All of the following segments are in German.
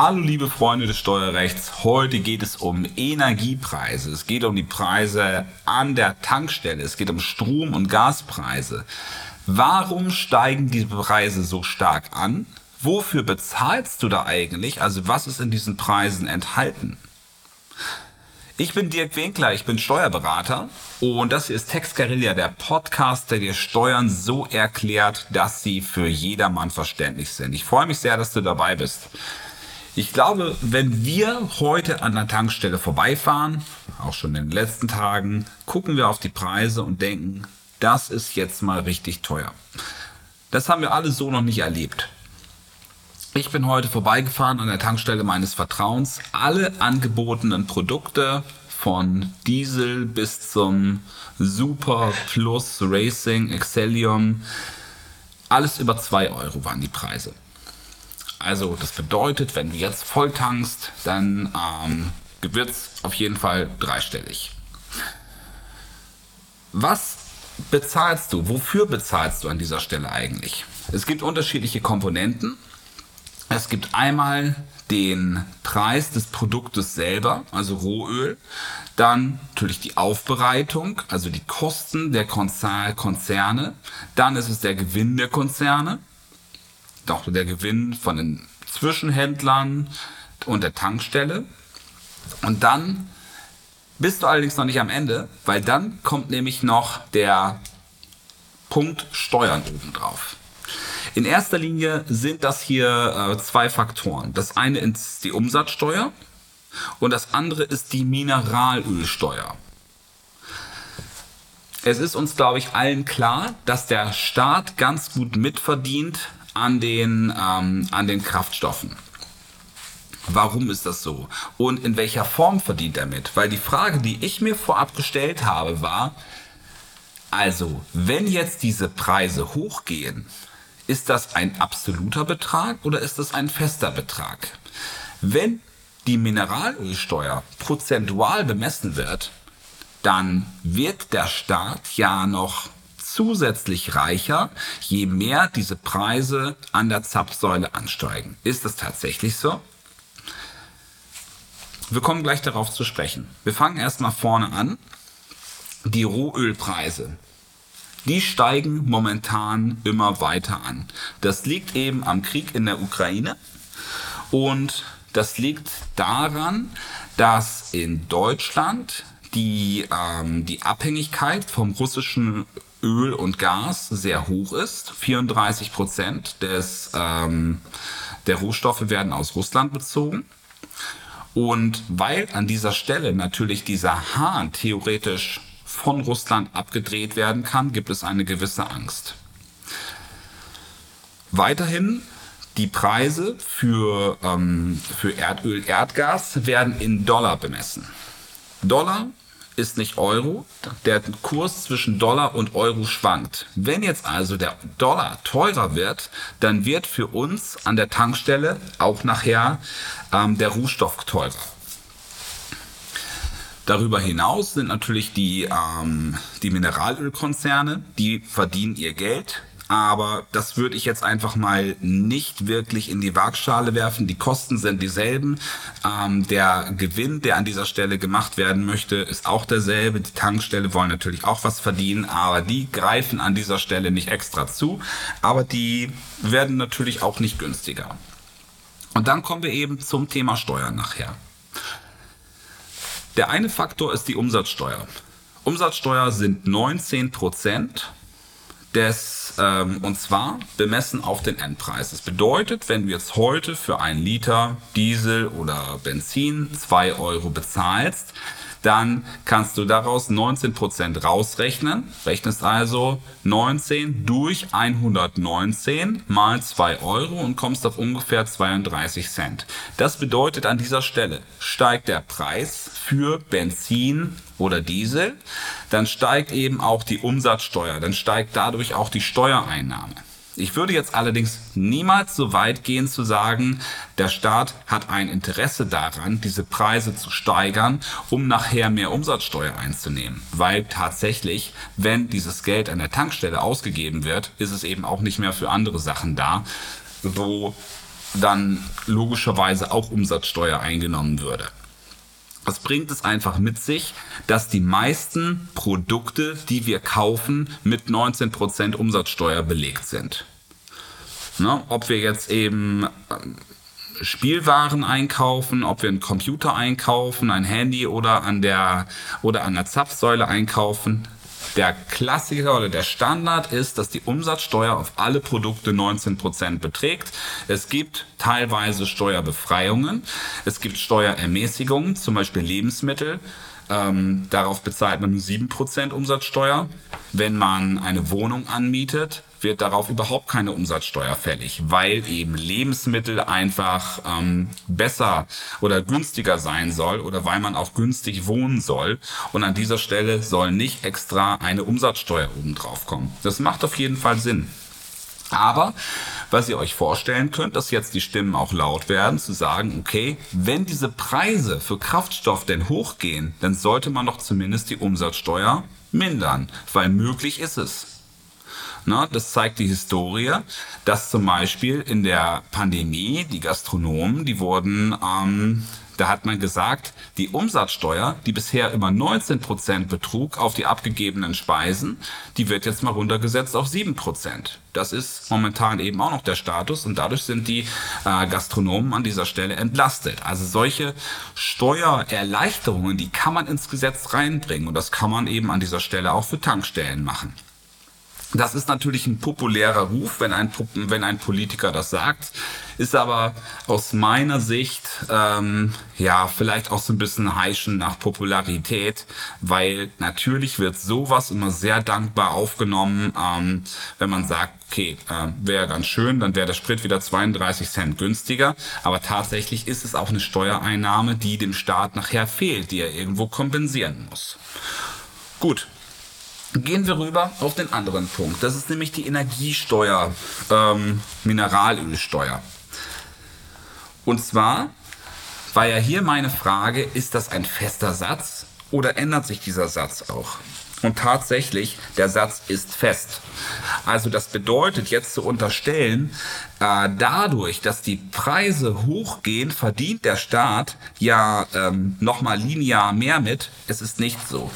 Hallo liebe Freunde des Steuerrechts, heute geht es um Energiepreise. Es geht um die Preise an der Tankstelle, es geht um Strom- und Gaspreise. Warum steigen diese Preise so stark an? Wofür bezahlst du da eigentlich? Also was ist in diesen Preisen enthalten? Ich bin Dirk Winkler, ich bin Steuerberater und das hier ist Text Guerilla, der Podcast, der dir Steuern so erklärt, dass sie für jedermann verständlich sind. Ich freue mich sehr, dass du dabei bist. Ich glaube, wenn wir heute an der Tankstelle vorbeifahren, auch schon in den letzten Tagen, gucken wir auf die Preise und denken, das ist jetzt mal richtig teuer. Das haben wir alle so noch nicht erlebt. Ich bin heute vorbeigefahren an der Tankstelle meines Vertrauens. Alle angebotenen Produkte von Diesel bis zum Super Plus Racing Excellium, alles über 2 Euro waren die Preise. Also das bedeutet, wenn du jetzt voll tankst, dann ähm, wird es auf jeden Fall dreistellig. Was bezahlst du? Wofür bezahlst du an dieser Stelle eigentlich? Es gibt unterschiedliche Komponenten. Es gibt einmal den Preis des Produktes selber, also Rohöl, dann natürlich die Aufbereitung, also die Kosten der Konzerne, dann ist es der Gewinn der Konzerne, doch der Gewinn von den Zwischenhändlern und der Tankstelle. Und dann bist du allerdings noch nicht am Ende, weil dann kommt nämlich noch der Punkt Steuern obendrauf. In erster Linie sind das hier äh, zwei Faktoren. Das eine ist die Umsatzsteuer und das andere ist die Mineralölsteuer. Es ist uns, glaube ich, allen klar, dass der Staat ganz gut mitverdient an den, ähm, an den Kraftstoffen. Warum ist das so? Und in welcher Form verdient er mit? Weil die Frage, die ich mir vorab gestellt habe, war, also, wenn jetzt diese Preise hochgehen, ist das ein absoluter Betrag oder ist das ein fester Betrag? Wenn die Mineralölsteuer prozentual bemessen wird, dann wird der Staat ja noch zusätzlich reicher, je mehr diese Preise an der Zapfsäule ansteigen. Ist das tatsächlich so? Wir kommen gleich darauf zu sprechen. Wir fangen erstmal vorne an. Die Rohölpreise. Die steigen momentan immer weiter an. Das liegt eben am Krieg in der Ukraine und das liegt daran, dass in Deutschland die, ähm, die Abhängigkeit vom russischen Öl und Gas sehr hoch ist. 34 Prozent des, ähm, der Rohstoffe werden aus Russland bezogen. Und weil an dieser Stelle natürlich dieser Hahn theoretisch von Russland abgedreht werden kann, gibt es eine gewisse Angst. Weiterhin die Preise für, ähm, für Erdöl, Erdgas werden in Dollar bemessen. Dollar ist nicht Euro. Der Kurs zwischen Dollar und Euro schwankt. Wenn jetzt also der Dollar teurer wird, dann wird für uns an der Tankstelle auch nachher ähm, der Rohstoff teurer. Darüber hinaus sind natürlich die, ähm, die Mineralölkonzerne, die verdienen ihr Geld aber das würde ich jetzt einfach mal nicht wirklich in die Waagschale werfen. Die Kosten sind dieselben. Ähm, der Gewinn, der an dieser Stelle gemacht werden möchte, ist auch derselbe. Die Tankstelle wollen natürlich auch was verdienen, aber die greifen an dieser Stelle nicht extra zu. Aber die werden natürlich auch nicht günstiger. Und dann kommen wir eben zum Thema Steuern nachher. Der eine Faktor ist die Umsatzsteuer. Umsatzsteuer sind 19 Prozent des, ähm, und zwar bemessen auf den Endpreis. Das bedeutet, wenn du jetzt heute für einen Liter Diesel oder Benzin 2 Euro bezahlst, dann kannst du daraus 19% rausrechnen. Rechnest also 19 durch 119 mal 2 Euro und kommst auf ungefähr 32 Cent. Das bedeutet an dieser Stelle steigt der Preis für Benzin oder Diesel, dann steigt eben auch die Umsatzsteuer, dann steigt dadurch auch die Steuereinnahme. Ich würde jetzt allerdings niemals so weit gehen zu sagen, der Staat hat ein Interesse daran, diese Preise zu steigern, um nachher mehr Umsatzsteuer einzunehmen. Weil tatsächlich, wenn dieses Geld an der Tankstelle ausgegeben wird, ist es eben auch nicht mehr für andere Sachen da, wo dann logischerweise auch Umsatzsteuer eingenommen würde. Das bringt es einfach mit sich, dass die meisten Produkte, die wir kaufen, mit 19% Umsatzsteuer belegt sind. Ne? Ob wir jetzt eben ähm, Spielwaren einkaufen, ob wir einen Computer einkaufen, ein Handy oder an der oder an der Zapfsäule einkaufen, der Klassiker oder der Standard ist, dass die Umsatzsteuer auf alle Produkte 19% beträgt. Es gibt teilweise Steuerbefreiungen, es gibt Steuerermäßigungen, zum Beispiel Lebensmittel. Ähm, darauf bezahlt man nur 7% Umsatzsteuer. Wenn man eine Wohnung anmietet, wird darauf überhaupt keine Umsatzsteuer fällig, weil eben Lebensmittel einfach ähm, besser oder günstiger sein soll oder weil man auch günstig wohnen soll. Und an dieser Stelle soll nicht extra eine Umsatzsteuer obendrauf kommen. Das macht auf jeden Fall Sinn. Aber was ihr euch vorstellen könnt, dass jetzt die Stimmen auch laut werden, zu sagen, okay, wenn diese Preise für Kraftstoff denn hochgehen, dann sollte man doch zumindest die Umsatzsteuer mindern, weil möglich ist es. Na, das zeigt die Historie, dass zum Beispiel in der Pandemie die Gastronomen, die wurden, ähm, da hat man gesagt, die Umsatzsteuer, die bisher immer 19 Prozent betrug auf die abgegebenen Speisen, die wird jetzt mal runtergesetzt auf 7 Prozent. Das ist momentan eben auch noch der Status und dadurch sind die äh, Gastronomen an dieser Stelle entlastet. Also solche Steuererleichterungen, die kann man ins Gesetz reinbringen und das kann man eben an dieser Stelle auch für Tankstellen machen. Das ist natürlich ein populärer Ruf, wenn ein, wenn ein Politiker das sagt, ist aber aus meiner Sicht ähm, ja vielleicht auch so ein bisschen heischen nach Popularität, weil natürlich wird sowas immer sehr dankbar aufgenommen, ähm, wenn man sagt, okay, äh, wäre ganz schön, dann wäre der Sprit wieder 32 Cent günstiger, aber tatsächlich ist es auch eine Steuereinnahme, die dem Staat nachher fehlt, die er irgendwo kompensieren muss. Gut, Gehen wir rüber auf den anderen Punkt. Das ist nämlich die Energiesteuer, ähm, Mineralölsteuer. Und zwar war ja hier meine Frage, ist das ein fester Satz oder ändert sich dieser Satz auch? Und tatsächlich, der Satz ist fest. Also das bedeutet jetzt zu unterstellen, äh, dadurch, dass die Preise hochgehen, verdient der Staat ja ähm, nochmal linear mehr mit. Es ist nicht so.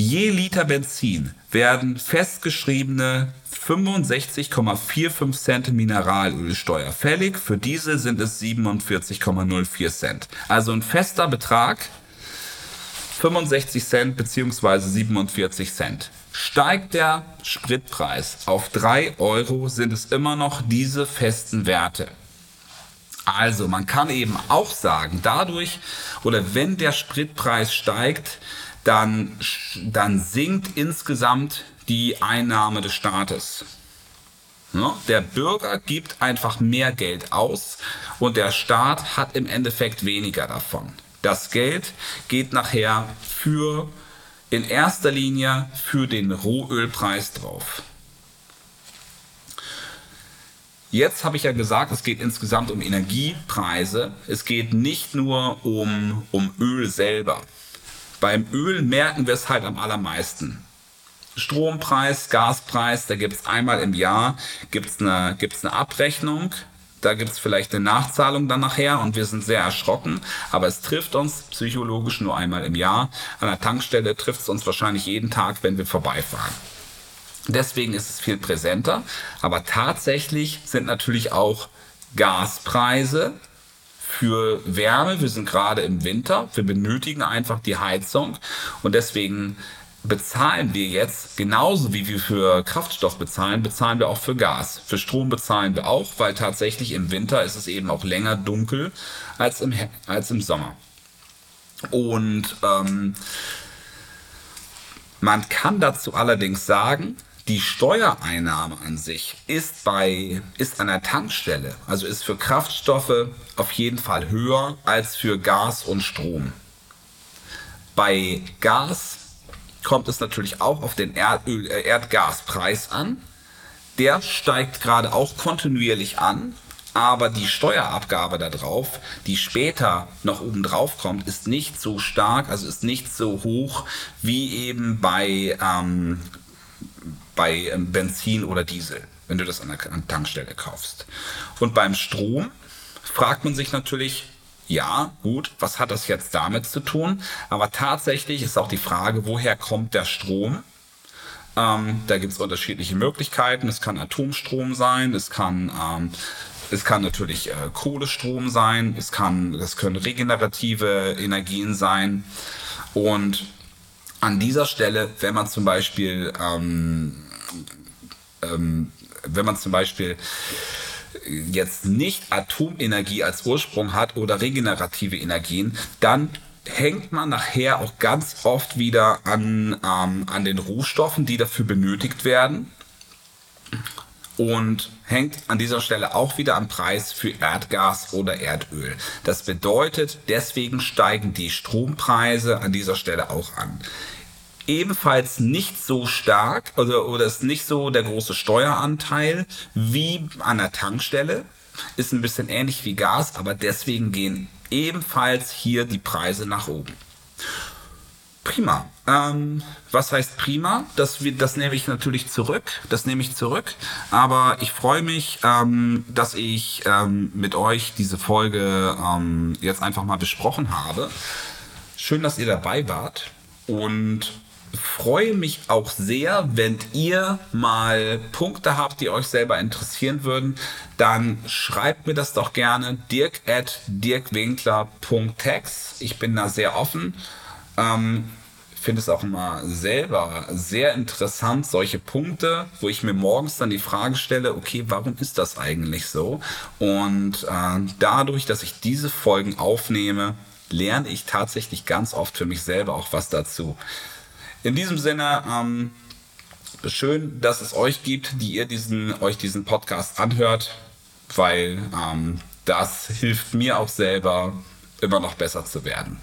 Je Liter Benzin werden festgeschriebene 65,45 Cent Mineralölsteuer fällig. Für diese sind es 47,04 Cent. Also ein fester Betrag 65 Cent bzw. 47 Cent. Steigt der Spritpreis auf 3 Euro, sind es immer noch diese festen Werte. Also man kann eben auch sagen, dadurch oder wenn der Spritpreis steigt, dann, dann sinkt insgesamt die Einnahme des Staates. Der Bürger gibt einfach mehr Geld aus und der Staat hat im Endeffekt weniger davon. Das Geld geht nachher für in erster Linie für den Rohölpreis drauf. Jetzt habe ich ja gesagt, es geht insgesamt um Energiepreise. Es geht nicht nur um, um Öl selber. Beim Öl merken wir es halt am allermeisten. Strompreis, Gaspreis, da gibt es einmal im Jahr gibt's eine, gibt's eine Abrechnung. Da gibt es vielleicht eine Nachzahlung dann nachher und wir sind sehr erschrocken. Aber es trifft uns psychologisch nur einmal im Jahr. An der Tankstelle trifft es uns wahrscheinlich jeden Tag, wenn wir vorbeifahren. Deswegen ist es viel präsenter. Aber tatsächlich sind natürlich auch Gaspreise für Wärme. Wir sind gerade im Winter. Wir benötigen einfach die Heizung. Und deswegen bezahlen wir jetzt, genauso wie wir für Kraftstoff bezahlen, bezahlen wir auch für Gas. Für Strom bezahlen wir auch, weil tatsächlich im Winter ist es eben auch länger dunkel als im, als im Sommer. Und ähm, man kann dazu allerdings sagen, die Steuereinnahme an sich ist bei ist an der Tankstelle, also ist für Kraftstoffe auf jeden Fall höher als für Gas und Strom. Bei Gas kommt es natürlich auch auf den Erdöl, äh, Erdgaspreis an. Der steigt gerade auch kontinuierlich an, aber die Steuerabgabe darauf, die später noch oben drauf kommt, ist nicht so stark, also ist nicht so hoch wie eben bei, ähm, bei ähm, Benzin oder Diesel, wenn du das an der Tankstelle kaufst. Und beim Strom fragt man sich natürlich, ja, gut, was hat das jetzt damit zu tun? Aber tatsächlich ist auch die Frage, woher kommt der Strom? Ähm, da gibt es unterschiedliche Möglichkeiten. Es kann Atomstrom sein, es kann, ähm, es kann natürlich äh, Kohlestrom sein, es, kann, es können regenerative Energien sein. Und an dieser Stelle, wenn man zum Beispiel, ähm, ähm, wenn man zum Beispiel jetzt nicht Atomenergie als Ursprung hat oder regenerative Energien, dann hängt man nachher auch ganz oft wieder an, ähm, an den Rohstoffen, die dafür benötigt werden. Und hängt an dieser Stelle auch wieder am Preis für Erdgas oder Erdöl. Das bedeutet, deswegen steigen die Strompreise an dieser Stelle auch an. Ebenfalls nicht so stark oder, oder ist nicht so der große Steueranteil wie an der Tankstelle. Ist ein bisschen ähnlich wie Gas, aber deswegen gehen ebenfalls hier die Preise nach oben. Prima. Ähm, was heißt prima? Das, das nehme ich natürlich zurück. Das nehme ich zurück. Aber ich freue mich, ähm, dass ich ähm, mit euch diese Folge ähm, jetzt einfach mal besprochen habe. Schön, dass ihr dabei wart. Und freue mich auch sehr, wenn ihr mal Punkte habt, die euch selber interessieren würden, dann schreibt mir das doch gerne dirk at dirkwinkler.text. Ich bin da sehr offen. Ähm, finde es auch immer selber sehr interessant, solche Punkte, wo ich mir morgens dann die Frage stelle, okay, warum ist das eigentlich so? Und äh, dadurch, dass ich diese Folgen aufnehme, lerne ich tatsächlich ganz oft für mich selber auch was dazu. In diesem Sinne, ähm, schön, dass es euch gibt, die ihr diesen, euch diesen Podcast anhört, weil ähm, das hilft mir auch selber, immer noch besser zu werden.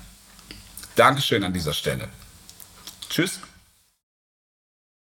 Dankeschön an dieser Stelle. Tschüss.